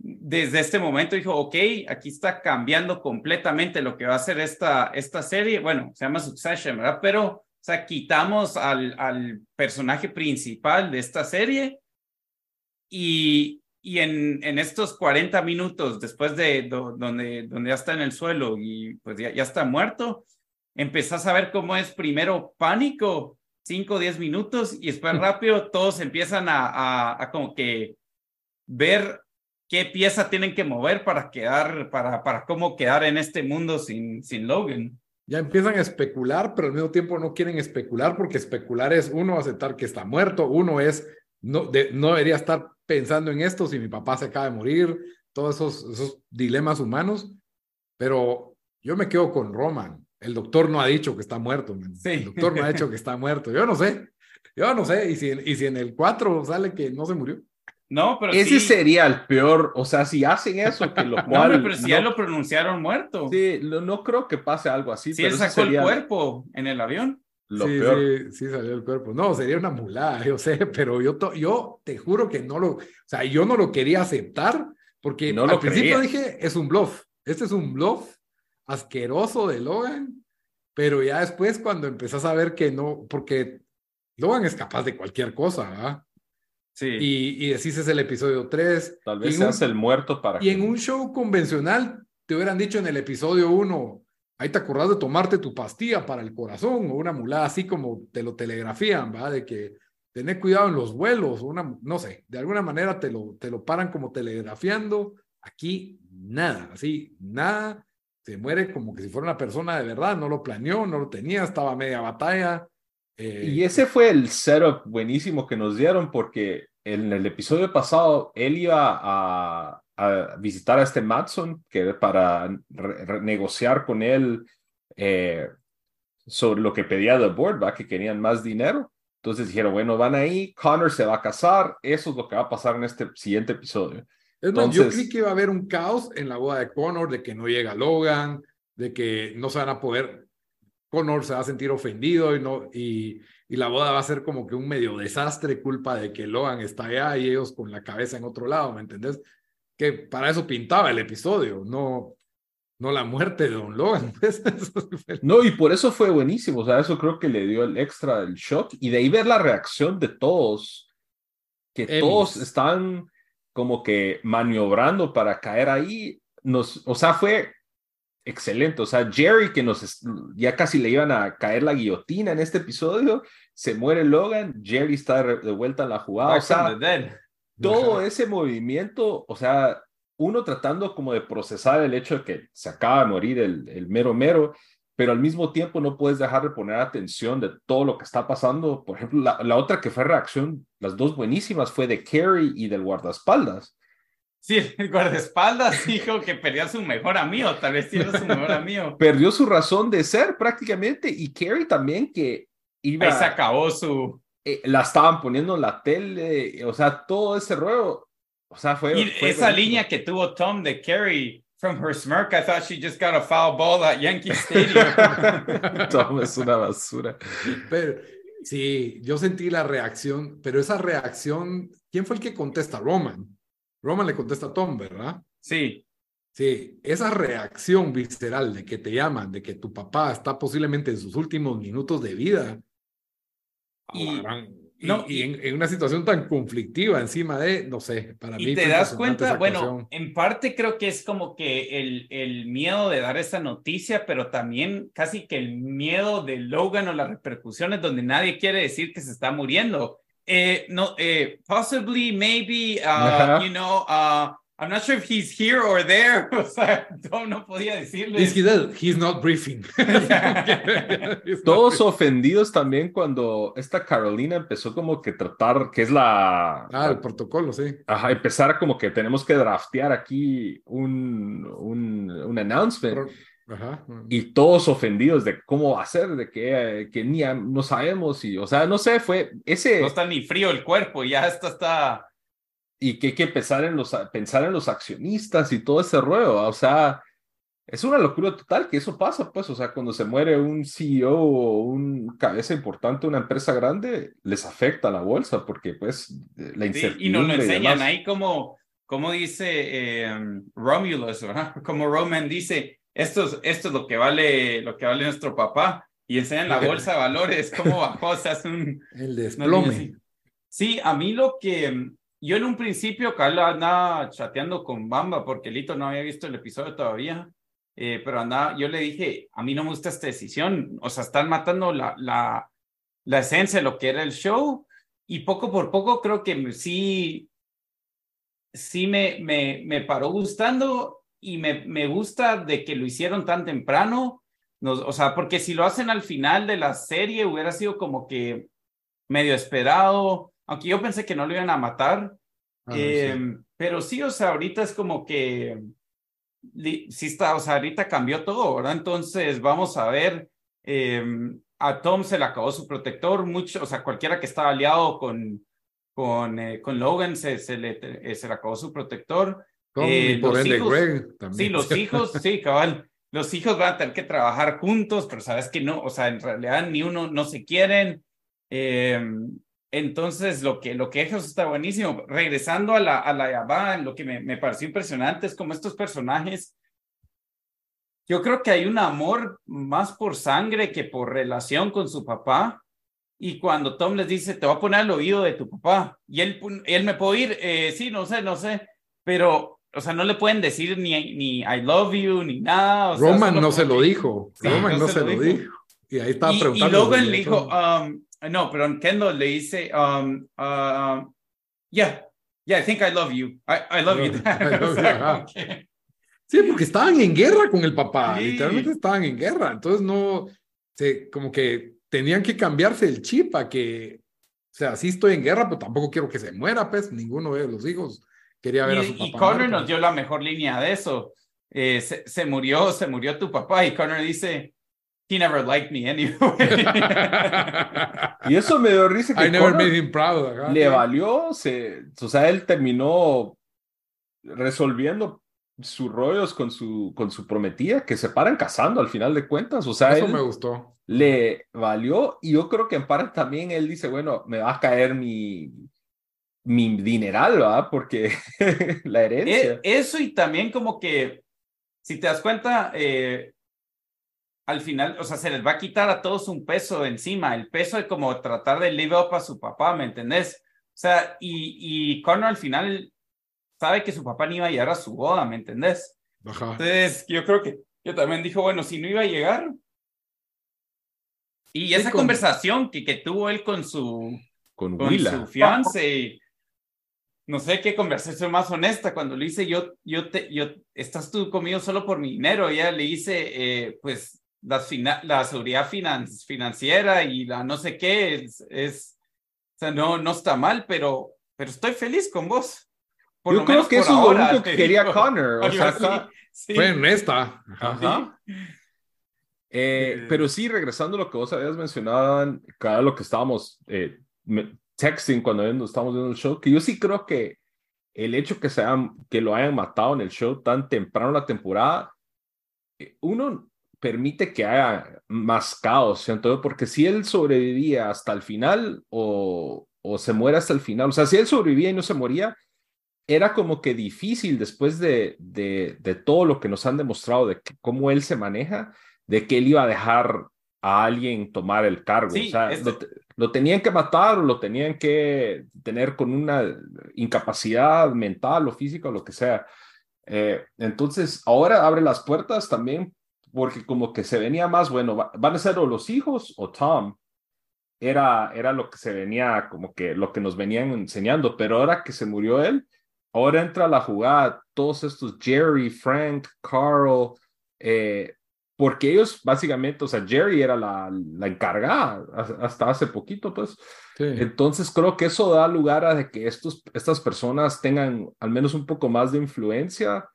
desde este momento dijo, ok, aquí está cambiando completamente lo que va a ser esta, esta serie. Bueno, se llama Succession, ¿verdad? Pero, o sea, quitamos al, al personaje principal de esta serie y, y en, en estos 40 minutos después de donde, donde ya está en el suelo y pues ya, ya está muerto, empezás a ver cómo es primero pánico, 5 o 10 minutos y después rápido todos empiezan a, a, a como que ver qué pieza tienen que mover para quedar, para, para cómo quedar en este mundo sin, sin Logan. Ya empiezan a especular, pero al mismo tiempo no quieren especular porque especular es uno aceptar que está muerto, uno es no, de, no debería estar pensando en esto si mi papá se acaba de morir, todos esos, esos dilemas humanos, pero yo me quedo con Roman. El doctor no ha dicho que está muerto, sí. el doctor no ha dicho que está muerto, yo no sé, yo no sé, y si, y si en el 4 sale que no se murió. No, pero Ese sí. sería el peor, o sea, si hacen eso, que lo No, cual... hombre, pero si no, ya lo pronunciaron muerto. sí, no, no creo que pase algo así. Si pero él sacó el cuerpo en el avión. Lo sí, peor. Sí, sí, salió el cuerpo. No, sería una mulada, yo sé, pero yo, to, yo te juro que no lo, o sea, yo no lo quería aceptar porque No al lo principio dije, es un bluff, este es un bluff asqueroso de Logan, pero ya después cuando empezás a ver que no, porque Logan es capaz de cualquier cosa, ¿verdad? Sí. Y, y decís es el episodio 3. Tal vez en se un- hace el muerto para Y en un show convencional te hubieran dicho en el episodio 1, ahí te acordás de tomarte tu pastilla para el corazón o una mulada así como te lo telegrafían, ¿va? De que tener cuidado en los vuelos, una, no sé, de alguna manera te lo, te lo paran como telegrafiando. Aquí nada, así, nada. Se muere como que si fuera una persona de verdad, no lo planeó, no lo tenía, estaba media batalla. Eh, Y ese fue el setup buenísimo que nos dieron porque en el episodio pasado él iba a, a visitar a este Matson que para negociar con él eh, sobre lo que pedía The Board, ¿va? que querían más dinero. Entonces dijeron, bueno, van ahí, Connor se va a casar, eso es lo que va a pasar en este siguiente episodio. Es más, yo Entonces- creí que iba a haber un caos en la boda de Connor, de que no llega Logan, de que no se van a poder, Connor se va a sentir ofendido y, no, y, y la boda va a ser como que un medio desastre, culpa de que Logan está allá y ellos con la cabeza en otro lado, ¿me entendés? Que para eso pintaba el episodio, no, no la muerte de Don Logan. pues, No, y por eso fue buenísimo, o sea, eso creo que le dio el extra, el shock, y de ahí ver la reacción de todos, que Emmys. todos están como que maniobrando para caer ahí, nos, o sea, fue excelente, o sea, Jerry que nos, ya casi le iban a caer la guillotina en este episodio, se muere Logan, Jerry está de, vuelta en la jugada, o sea, todo ese movimiento, o sea, uno tratando como de procesar el hecho de que se acaba de morir el, el mero mero, pero al mismo tiempo no puedes dejar de poner atención de todo lo que está pasando. Por ejemplo, la, la otra que fue reacción, las dos buenísimas, fue de Carrie y del guardaespaldas. Sí, el guardaespaldas dijo que perdió a su mejor amigo, tal vez tiene a su mejor amigo. Perdió su razón de ser prácticamente y Carrie también que iba, Ahí se acabó su... eh, la estaban poniendo en la tele, o sea, todo ese rollo. O sea, fue. Y fue esa buenísimo. línea que tuvo Tom de Carrie, from her smirk, I thought she just got a foul ball at Yankee Stadium. Tom es una basura. Pero, sí, yo sentí la reacción, pero esa reacción, ¿quién fue el que contesta? Roman. Roman le contesta a Tom, ¿verdad? Sí, Sí, esa reacción visceral de que te llaman, de que tu papá está posiblemente en sus últimos minutos de vida. Y- a la gran- y, no, y en, en una situación tan conflictiva encima de, no sé, para mí. y te das cuenta, bueno, en parte creo que es como que el, el miedo de dar esa noticia, pero también casi que el miedo de Logan o las repercusiones donde nadie quiere decir que se está muriendo. Eh, no, eh, possibly, maybe, uh, Ajá. you know, uh, I'm not sure if he's here or there. O sea, Tom no podía decirle. He's not briefing. He's not Todos briefing. ofendidos también cuando esta Carolina empezó como que tratar, que es la... Ah, el protocolo, sí. Ajá, empezar como que tenemos que draftear aquí un, un, un announcement. Ajá. y todos ofendidos de cómo va a ser, de que, eh, que ni a- no sabemos, y o sea, no sé, fue ese, No está ni frío el cuerpo, ya esto está. y que hay que pensar en los, pensar en los accionistas y todo ese rollo, o sea, es una locura total que eso pasa, pues, o sea, cuando se muere un CEO o un cabeza importante de una empresa grande, les afecta a la bolsa, porque pues la Sí, incertidumbre y nos lo enseñan demás. ahí como, como dice eh, Romulus, ¿verdad? Como Roman dice, esto es, esto es lo que vale, lo que vale nuestro papá, y enseñan la bolsa de valores, cómo bajó, se hace un... El desplome. Sí, a mí lo que, yo en un principio, Carlos andaba chateando con Bamba, porque Lito no había visto el episodio todavía, eh, pero andaba, yo le dije, a mí no me gusta esta decisión, o sea, están matando la, la, la esencia de lo que era el show, y poco por poco creo que sí, sí me, me, me paró gustando y me, me gusta de que lo hicieron tan temprano. Nos, o sea, porque si lo hacen al final de la serie hubiera sido como que medio esperado, aunque yo pensé que no lo iban a matar. Ah, em, pero sí, o sea, ahorita es como que sí está, o sea, ahorita cambió todo, ¿verdad? Entonces vamos a ver eh, a Tom se le acabó su protector, mucho, o sea, cualquiera que estaba aliado con, con, eh, con Logan se, se, le, eh, se le acabó su protector. Eh, por ende Greg también. Sí, los hijos, sí, cabal. Los hijos van a tener que trabajar juntos, pero sabes que no, o sea, en realidad ni uno no se quieren. Em, entonces, lo que, lo que eso está buenísimo. Regresando a la, a la lo que me, me pareció impresionante es como estos personajes yo creo que hay un amor más por sangre que por relación con su papá. Y cuando Tom les dice, te voy a poner al oído de tu papá, y él, él me puede ir, eh, sí, no sé, no sé, pero, o sea, no le pueden decir ni, ni I love you, ni nada. Roman no se lo dijo, Roman no, se, lo dijo. Y ahí estaba preguntando. Y Logan le dijo, um, no, pero Kendall le dice, um, uh, yeah, yeah, I think I love you. I, I love you. Sí, porque estaban en guerra con el papá, literalmente estaban en guerra, entonces no, se, como que tenían que cambiarse el chip a que, o sea, sí estoy en guerra, pero tampoco quiero que se muera, pues, ninguno de los hijos quería ver a su papá. Y Connor nos dio la mejor línea de eso. Eh, se, se, murió, se murió tu papá y Connor dice, he never liked me anyway. y eso me dio risa que I never made him proud. Le valió, se, o sea, él terminó resolviendo sus rollos con su, con su prometida, que se paran casando al final de cuentas. O sea, eso me gustó. Le valió y yo creo que en parte también él dice, bueno, me va a caer mi, mi dineral, ¿verdad? Porque la herencia. E, eso y también como que, si te das cuenta, eh, al final, o sea, se les va a quitar a todos un peso encima, el peso de como tratar de live up a su papá, ¿me entendés? O sea, y, y Connor al final sabe que su papá no iba a llegar a su boda, ¿me entendés? Entonces, yo creo que yo también dijo, bueno, si no iba a llegar. Y esa conversación que, que tuvo él con su, con, con su fiance, no sé qué conversación más honesta, cuando le dice, yo, yo te, yo, estás tú conmigo solo por mi dinero, ella le dice, eh, pues, la, la seguridad financiera y la no sé qué, es, es, o sea, no, no está mal, pero, pero estoy feliz con vos. Yo creo que eso es lo único que quería Connor. O sea, Fue honesta. Eh, pero sí, regresando a lo que vos habías mencionado, cada lo que estábamos eh, texting cuando estábamos viendo el show, que yo sí creo que el hecho que, lo hayan matado en el show tan temprano en la temporada, eh, uno permite que haya más caos, ¿cierto? Porque si él sobrevivía hasta el final o, se muere hasta el final, o sea, si él sobrevivía y no se moría, era como que difícil después de, de, de, todo lo que nos han demostrado de cómo él se maneja, de que él iba a dejar a alguien tomar el cargo. o sea, lo, tenían que matar o lo tenían que tener con una incapacidad mental o física o lo que sea. Eh, entonces, ahora abre las puertas también porque como que se venía más, bueno, van a ser o los hijos o Tom. Era, era lo que se venía, como que lo que nos venían enseñando, pero ahora que se murió él, Ahora entra la jugada todos estos Jerry, Frank, Carl, eh, porque ellos básicamente, o sea, Jerry era la, la encargada hasta hace poquito, pues. Entonces creo que eso da lugar a de que estos, estas personas tengan al menos un poco más de influencia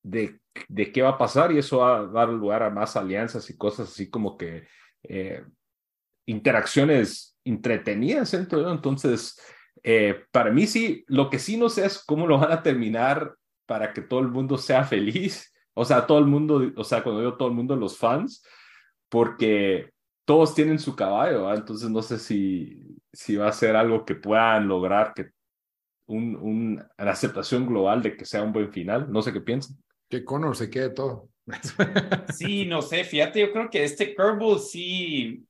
de, de qué va a pasar y eso va a dar lugar a más alianzas y cosas así como que eh, interacciones entretenidas entre Entonces, eh, para mí sí, lo que sí no sé es cómo lo van a terminar para que todo el mundo sea feliz. O sea, todo el mundo, o sea, cuando digo todo el mundo, los fans, porque todos tienen su caballo, entonces no sé si, si va a ser algo que puedan lograr que un, un, una aceptación global de que sea un buen final. No sé qué piensan. Que Connor se quede todo. sí, no sé, fíjate, yo creo que este Curveball sí.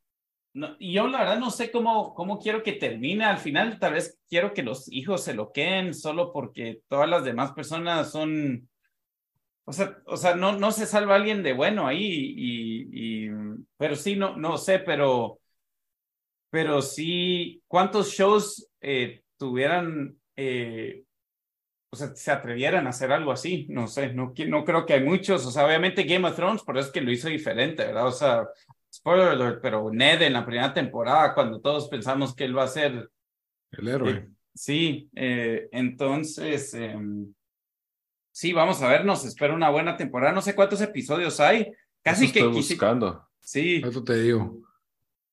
No, yo la verdad no sé cómo, cómo quiero que termine. Al final, tal vez quiero que los hijos se lo queden solo porque todas las demás personas son. O sea, o sea no, no se salva alguien de bueno ahí. Y, y, pero sí, no, no sé, pero. Pero sí, ¿cuántos shows eh, tuvieran eh, o sea, se atrevieran a hacer algo así, no sé, no, no creo que hay muchos, o sea, obviamente Game of Thrones, por eso es que lo hizo diferente, ¿verdad? O sea, spoiler alert, pero Ned en la primera temporada, cuando todos pensamos que él va a ser... El héroe. Eh, sí, eh, entonces, em, sí, vamos a ver, nos espera una buena temporada, no sé cuántos episodios hay, casi Eso que... Estoy buscando. Sí. Eso te digo.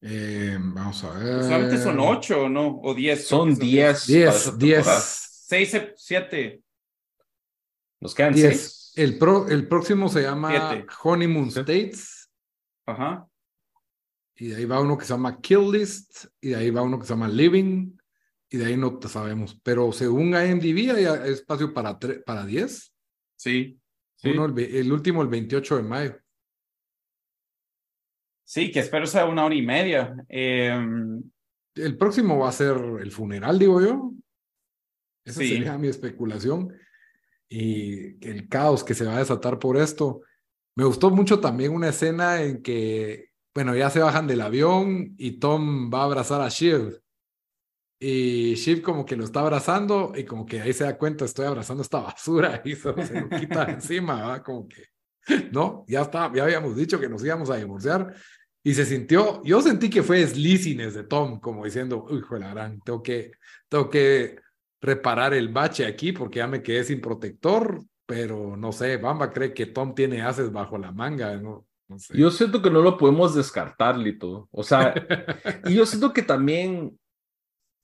Eh, vamos a ver. Solamente son ocho, ¿no? O diez. Son diez. Diez, diez. Seis, siete. Nos quedan diez. seis. El, pro, el próximo se llama Siete. Honeymoon States. Ajá. Y de ahí va uno que se llama Kill List. Y de ahí va uno que se llama Living. Y de ahí no sabemos. Pero según IMDb hay espacio para, para 10. Sí. Sí. Uno, el, el, último, el 28 de mayo. Sí, que espero sea una hora y media. Eh, el próximo va a ser el funeral, digo yo. Esa Sí. sería mi especulación. Y el caos que se va a desatar por esto. Me gustó mucho también una escena en que, bueno, ya se bajan del avión y Tom va a abrazar a Shiv. Y Shiv como que lo está abrazando y como que ahí se da cuenta, estoy abrazando esta basura y se, lo quita encima, ¿verdad? Como que, no, ya está, ya habíamos dicho que nos íbamos a divorciar. Y se sintió, yo sentí que fue sleaziness de Tom, como diciendo, hijo de la gran, tengo que, tengo que reparar el bache aquí porque ya me quedé sin protector, pero no sé, Bamba cree que Tom tiene haces bajo la manga, ¿no? no sé. Yo siento que no lo podemos descartar, Lito. O sea, y yo siento que también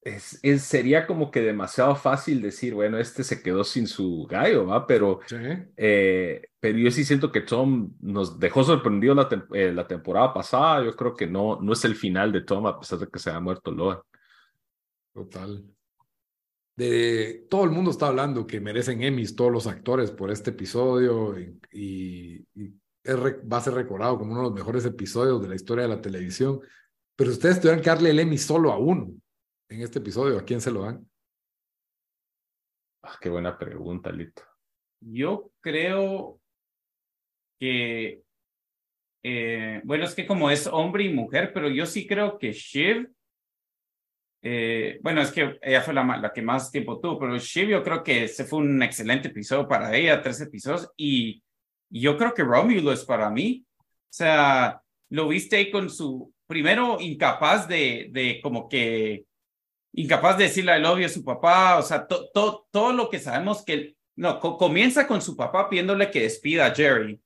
es, es, sería como que demasiado fácil decir, bueno, este se quedó sin su gallo, ¿va? Pero, Sí. eh, pero yo sí siento que Tom nos dejó sorprendido la, eh, la temporada pasada. Yo creo que no, no es el final de Tom, a pesar de que se haya muerto Loa. Total. De todo el mundo está hablando que merecen Emmys todos los actores por este episodio y, y- y es re- va a ser recordado como uno de los mejores episodios de la historia de la televisión. Pero ustedes tuvieran que darle el Emmy solo a uno en este episodio, ¿a quién se lo dan? Ah, qué buena pregunta, Lito. yo creo que, eh, bueno, es que como es hombre y mujer, pero yo sí creo que Shiv, eh, bueno, es que ella fue la, que más tiempo tuvo, pero Shiv yo creo que ese fue un excelente episodio para ella, tres episodios, y, yo creo que Romeo es para mí. O sea, lo viste ahí con su, primero incapaz de, de como que, incapaz de decirle love you a su papá, o sea, to- to- todo lo que sabemos que, no, co- comienza con su papá pidiéndole que despida a Jerry.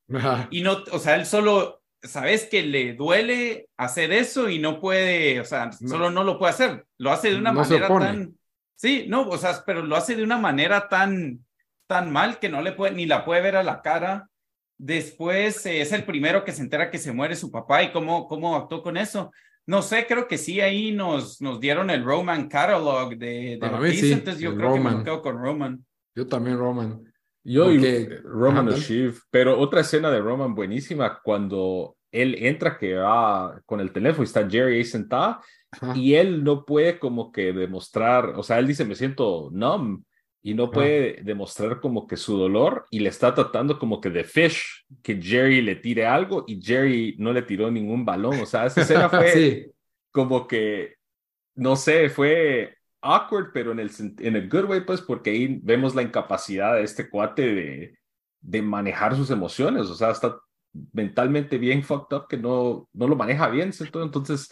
Y no, o sea, él solo, sabes que le duele hacer eso y no puede, o sea, No. solo no lo puede hacer. Lo hace de una No manera tan, sí, no, o sea, pero lo hace de una manera tan, tan mal que no le puede, ni la puede ver a la cara. Después eh, es el primero que se entera que se muere su papá y cómo, cómo actuó con eso. No sé, creo que sí, ahí nos, nos dieron el Roman catalog de, de Para mí sí, entonces yo creo que me Roman. quedo con Roman. Yo también, Roman. Yo Porque- y Roman Ajá, o Shiv, pero otra escena de Roman buenísima cuando él entra que va con el teléfono y está Jerry ahí sentada Ajá. y él no puede como que demostrar, o sea, él dice me siento numb y no puede demostrar como que su dolor y le está tratando como que de fish, que Jerry le tire algo y Jerry no le tiró ningún balón, o sea, esa escena fue Sí, como que, no sé, fue awkward, pero en el, en el good way, pues, porque ahí vemos la incapacidad de este cuate de, de manejar sus emociones, o sea, está mentalmente bien fucked up que no, no lo maneja bien, ¿cierto? Entonces,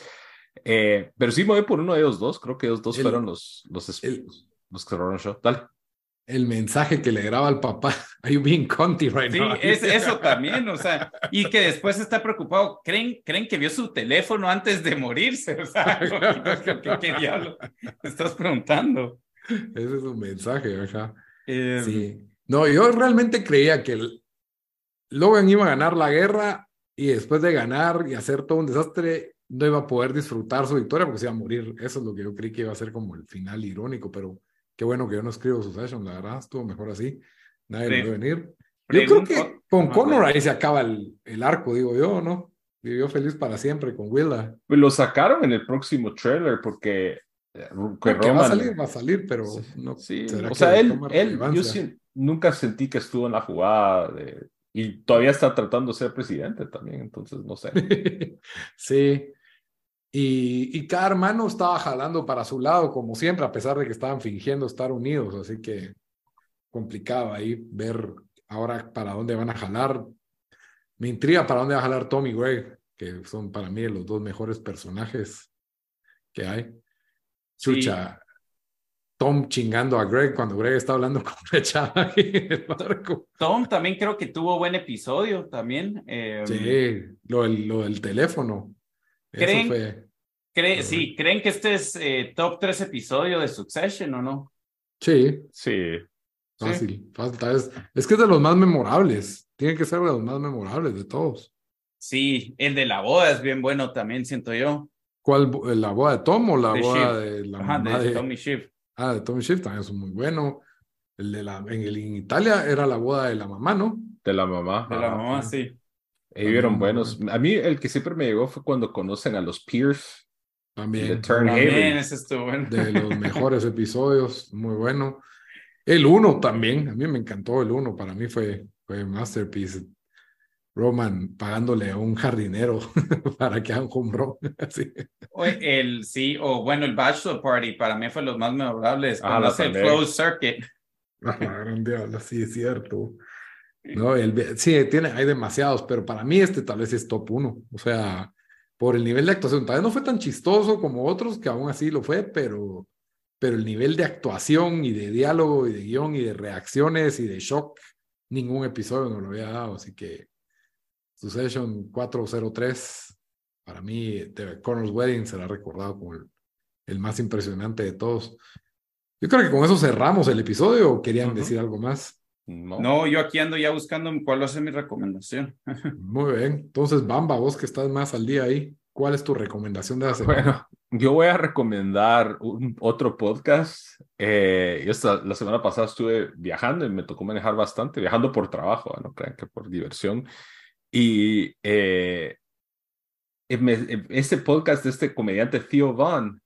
eh, pero sí me voy por uno de ellos dos, creo que ellos dos El- fueron los, los, el- los que cerraron el show. Dale. El mensaje que le graba al papá. Are you being conti right Sí, now? es eso también, o sea, y que después está preocupado. ¿Creen, creen que vio su teléfono antes de morirse? O sea, ¿qué, qué, qué diablo te estás preguntando? Ese es un mensaje, ajá. Eh, Sí. No, yo realmente creía que el- Logan iba a ganar la guerra y después de ganar y hacer todo un desastre, no iba a poder disfrutar su victoria porque se iba a morir. Eso es lo que yo creí que iba a ser como el final irónico, pero Qué bueno que yo no escribo Succession, la verdad, estuvo mejor así. Nadie Pre- lo ve venir. Yo creo que con Ah, Connor ahí se acaba el, el arco, digo yo, ¿no? Vivió feliz para siempre con Willa. Pues lo sacaron en el próximo trailer porque eh, que Que va a Roman- salir, va a salir, pero Sí, no. Sí, ¿será o sea, él, él yo sí- nunca sentí que estuvo en la jugada de- y todavía está tratando de ser presidente también, entonces no sé. sí. Y, y cada hermano estaba jalando para su lado, como siempre, a pesar de que estaban fingiendo estar unidos, así que complicado ahí ver ahora para dónde van a jalar. Me intriga para dónde va a jalar Tommy Greg, que son para mí los dos mejores personajes que hay. Chucha, Tom chingando a Greg cuando Greg está hablando con una chava en el barco. Tom también creo que tuvo buen episodio también. eh, Sí, lo del, lo del teléfono. Eso ¿Creen? fue. Cree- sí, ¿creen que este es eh, top 3 episodio de Succession o no? Sí, Sí, fácil, vez- Es que es de los más memorables. Tiene que ser de los más memorables de todos. Sí, el de la boda es bien bueno también, siento yo. ¿Cuál? bo- ¿La boda de Tom o la De boda de la Ajá, mamá de de, Tommy Schiff. Ah, de Tommy Shift también es muy bueno. El de la, en, el, en Italia era la boda de la mamá, ¿no? de la mamá. De la mamá, sí. sí. Vieron muy buenos. A mí el que siempre me llegó fue cuando conocen a los Pierce. También. De Turn. También ese estuvo bueno. de los mejores episodios, muy bueno. El uno también, a mí me encantó el uno, para mí fue, fue masterpiece. Roman pagándole a un jardinero para que haga un home run. Así. El, sí, o bueno, el Bachelor Party para mí fue los más memorables. Ah, Cuando la hace el. Closed Circuit. Ah, gran diablo, sí, es cierto. No, el, sí, tiene, hay demasiados, pero para mí este tal vez es top uno. O sea, por el nivel de actuación, tal vez no fue tan chistoso como otros, que aún así lo fue, pero, pero el nivel de actuación y de diálogo y de guion y de reacciones y de shock, ningún episodio nos lo había dado. Así que Succession 403, para mí, The Connor's Wedding será recordado como el, el más impresionante de todos. Yo creo que con eso cerramos el episodio querían decir algo más. No. No, yo aquí ando ya buscando cuál va a ser mi recomendación. Muy bien. Entonces, Bamba, vos que estás más al día ahí, ¿cuál es tu recomendación de la semana? Bueno, yo voy a recomendar un, otro podcast. Eh, yo esta, la semana pasada estuve viajando y me tocó manejar bastante, viajando por trabajo, no crean que por diversión. Y eh, eh, eh, este podcast de este comediante Theo Vaughn,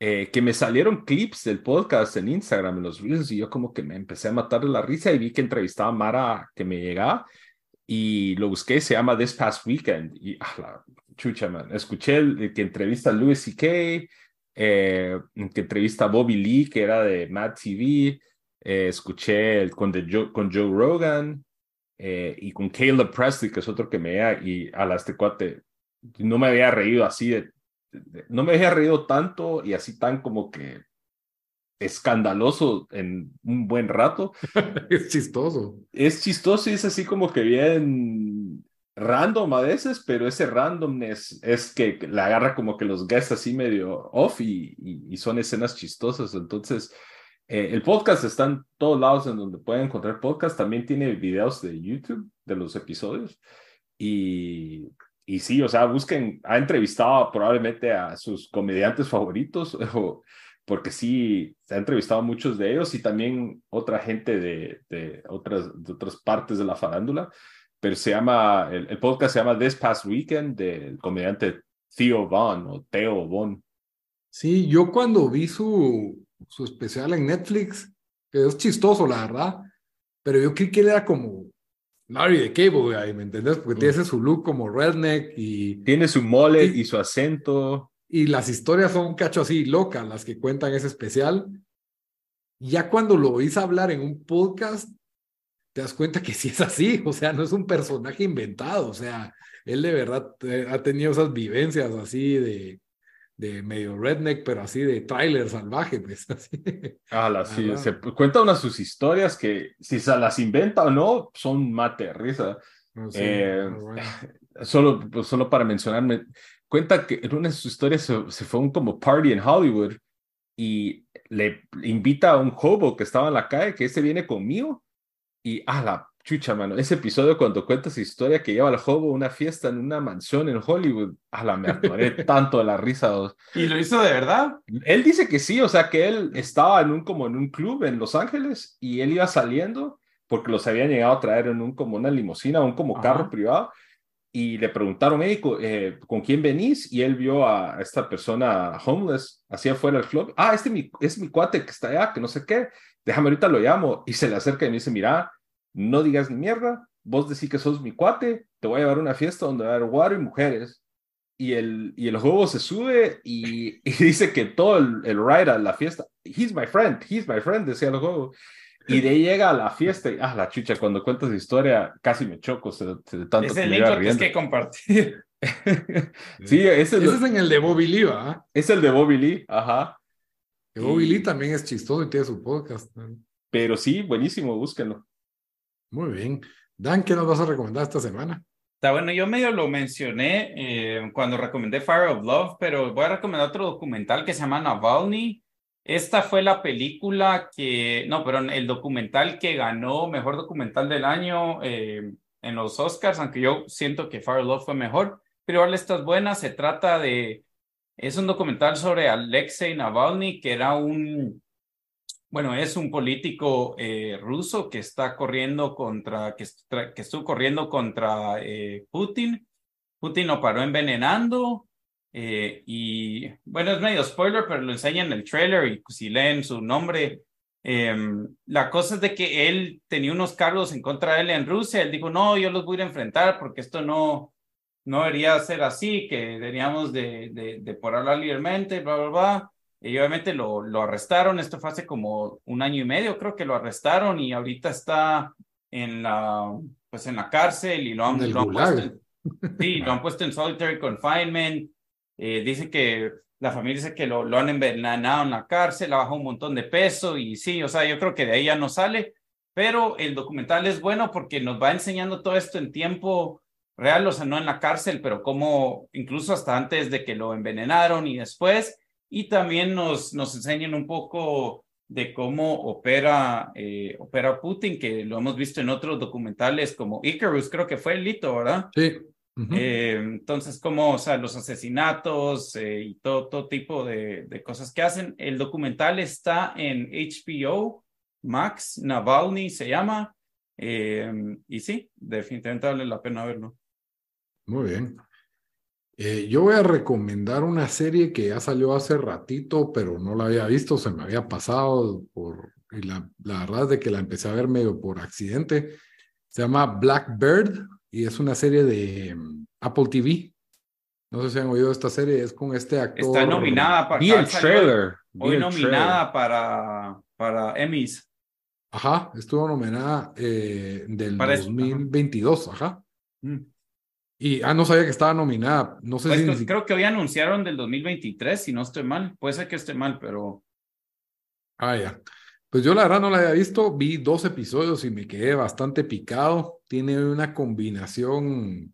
eh, que me salieron clips del podcast en Instagram, en los reels, y yo como que me empecé a matar de la risa y vi que entrevistaba a Mara que me llegaba y lo busqué, se llama This Past Weekend. Y ah, la chucha, man. Escuché el, que entrevista a Louis C.K., eh, que entrevista a Bobby Lee, que era de Mad TV. eh, escuché el con, de Joe, con Joe Rogan eh, y con Caleb Presley, que es otro que me da. Y a las este cuate, no me había reído así de, de- No me había reído tanto y así tan como que escandaloso en un buen rato es chistoso. es chistoso y es así como que bien random a veces, pero ese randomness es que la agarra como que los guests así medio off y, y, y son escenas chistosas. Entonces, eh, el podcast está en todos lados en donde pueden encontrar podcast. También tiene videos de YouTube de los episodios. Y, y sí, o sea, busquen, ha entrevistado probablemente a sus comediantes favoritos, porque sí, se ha entrevistado a muchos de ellos y también otra gente de, de, otras, otras partes de la farándula, pero se llama, el, el podcast se llama This Past Weekend del comediante Theo Vaughn o Theo Von. Sí, yo cuando vi su, su especial en Netflix, que es chistoso, la verdad, pero yo creí que él era como Larry de Cable Guy, ¿me entendés? Porque tiene ese su look como redneck y, Tiene su mole Y- y su acento. y las historias son un cacho así locas las que cuentan ese especial. Ya cuando lo oís hablar en un podcast, te das cuenta que sí es así, o sea, no es un personaje inventado, o sea, él de verdad eh, ha tenido esas vivencias así de, de medio redneck, pero así de tráiler salvaje, pues así. Ah, sí, Ajá. se cuenta unas sus historias que si se las inventa o no, son mate risa. No sé, Eh, bueno. Solo, pues, solo para mencionarme, cuenta que en una de sus historias se, se fue a un como party en Hollywood y le invita a un hobo que estaba en la calle, que ese viene conmigo, y ah, la chucha, mano, ese episodio cuando cuenta esa historia que lleva al juego a una fiesta en una mansión en Hollywood, a la me atoré tanto de la risa. dos. ¿Y lo hizo de verdad? Él dice que sí, o sea, que él estaba en un como en un club en Los Ángeles y él iba saliendo porque los habían llegado a traer en un como una limusina, un como carro Ajá. privado y le preguntaron, hey, eh, ¿con quién venís? Y él vio a esta persona homeless hacia afuera del club. Ah, este mi, es mi cuate que está allá, que no sé qué. Déjame ahorita lo llamo. Y se le acerca y me dice, mira, no digas ni mierda. Vos decís que sos mi cuate. Te voy a llevar a una fiesta donde va a haber guaro y mujeres. Y el, y el juego se sube y, y dice que todo el, el ride a la fiesta, he's my friend, he's my friend, decía el juego. Y de ahí llega a la fiesta y, ah, la chucha, cuando cuentas la historia, casi me choco se- se- de tanto Es el link que tienes riendo. que compartir. sí, ese es, Ese lo- es en el de Bobby Lee, ¿verdad? es el de Bobby Lee, ajá. Que Bobby Y- Lee también es chistoso y tiene su podcast. Pero sí, buenísimo, búsquenlo. Muy bien. Dan, ¿qué nos vas a recomendar esta semana? Está bueno, yo medio lo mencioné eh, cuando recomendé Fire of Love, pero voy a recomendar otro documental que se llama Navalny. Esta fue la película que, no, perdón, el documental que ganó mejor documental del año eh, en los Oscars, aunque yo siento que Fire of Love fue mejor, pero igual esta es buena. Se trata de, es un documental sobre Alexei Navalny, que era un, bueno, es un político eh, ruso que está corriendo contra, que, que estuvo corriendo contra eh, Putin. Putin lo paró envenenando. eh, y bueno, es medio spoiler, pero lo enseñan en el trailer y si leen su nombre. em, la cosa es de que él tenía unos cargos en contra de él en Rusia. Él dijo, no, yo los voy a enfrentar porque esto no, no debería ser así, que deberíamos de, de, de por hablar libremente, bla, bla, bla. Y obviamente lo, lo arrestaron, esto fue hace como un año y medio, creo que lo arrestaron y ahorita está en la, pues en la cárcel y lo han, lo han puesto en, sí, lo han puesto en solitary confinement. Eh, dice que la familia dice que lo, lo han envenenado en la cárcel, ha bajado un montón de peso y sí, o sea, yo creo que de ahí ya no sale, pero el documental es bueno porque nos va enseñando todo esto en tiempo real, o sea, no en la cárcel, pero como incluso hasta antes de que lo envenenaron y después, y también nos, nos enseñan un poco de cómo opera, eh, opera Putin, que lo hemos visto en otros documentales como Icarus, creo que fue el Lito, ¿verdad? Sí. Ujú. Eh, entonces, como, o sea, los asesinatos eh, y todo, todo tipo de, de cosas que hacen. El documental está en HBO, Max Navalny se llama. eh, y sí, definitivamente vale la pena verlo. Muy bien. Eh, yo voy a recomendar una serie que ya salió hace ratito, pero no la había visto, se me había pasado por, y la, la verdad es de que la empecé a ver medio por accidente. Se llama Blackbird y es una serie de mm, Apple TV. No sé si han oído esta serie, es con este actor. Está nominada para Vi el trailer. Hoy nominada para, para Emmys. Ajá, estuvo nominada eh, del Para eso, ajá. 2022, ajá. Mm. Y, ah, no sabía que estaba nominada. No sé Pues, si ni creo- si- creo que hoy anunciaron del 2023, si no estoy mal. Puede ser que esté mal, pero Ah, ya. Pues yo la verdad no la había visto, vi dos episodios y me quedé bastante picado. Tiene una combinación,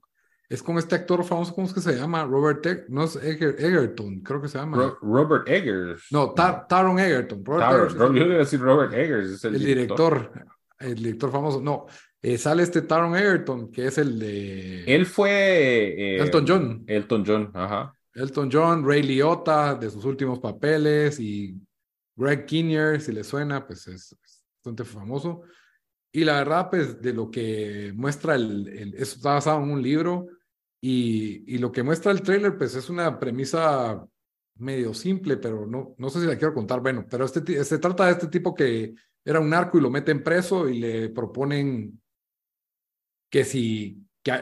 es con este actor famoso, ¿cómo es que se llama? Robert, Eg- no es Eger- Egerton, creo que se llama. Ro- Robert Eggers. no, Tar- Taron Egerton. Robert Taron. Ro- Yo iba a decir Robert Eggers. Es el, el, director, el director famoso. No, eh, sale este Taron Egerton, que es el de Él fue. eh, Elton John. Elton John, ajá. Elton John, Ray Liotta, de sus últimos papeles, y Greg Kinnear, si le suena, pues es, es bastante famoso. Y la verdad, pues de lo que muestra el, el eso está basado en un libro, y, y lo que muestra el trailer, pues es una premisa medio simple, pero no, no sé si la quiero contar. Bueno, pero este, se trata de este tipo que era un narco y lo meten preso y le proponen que si, que,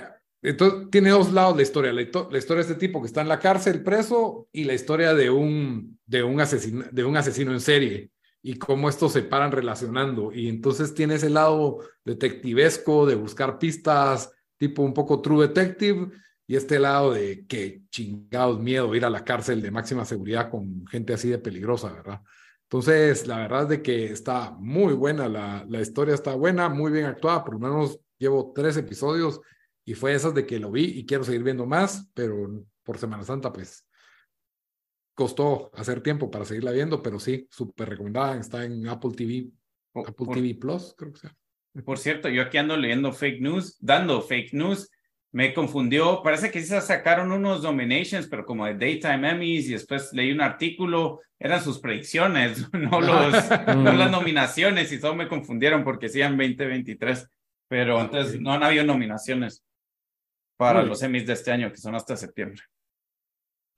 entonces tiene dos lados la historia, la historia de este tipo que está en la cárcel preso y la historia de un, de un, asesino, de un asesino en serie y cómo estos se paran relacionando. Y entonces tiene ese lado detectivesco de buscar pistas, tipo un poco true detective, y este lado de que chingados miedo ir a la cárcel de máxima seguridad con gente así de peligrosa, ¿verdad? Entonces, la verdad es de que está muy buena, la, la historia está buena, muy bien actuada, por lo menos llevo tres episodios y fue esas de que lo vi y quiero seguir viendo más, pero por Semana Santa, pues costó hacer tiempo para seguirla viendo, pero sí, súper recomendada, está en Apple TV, o- Apple o- TV Plus, creo que sea. Por cierto, yo aquí ando leyendo fake news, dando fake news. Me confundió, parece que sí sacaron unos nominations, pero como de Daytime Emmys, y después leí un artículo, eran sus predicciones, no, los, no las nominaciones, y todo me confundieron porque decían 2023, pero entonces no han habido nominaciones para los Emmys de este año, que son hasta septiembre.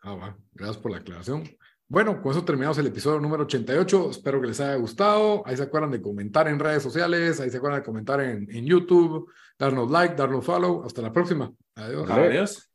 Ah, va. Gracias por la aclaración. Bueno, con eso terminamos el episodio número 88. Espero que les haya gustado. Ahí se acuerdan de comentar en redes sociales, ahí se acuerdan de comentar en, en YouTube, darnos like, darnos follow. Hasta la próxima. Adiós. Adiós.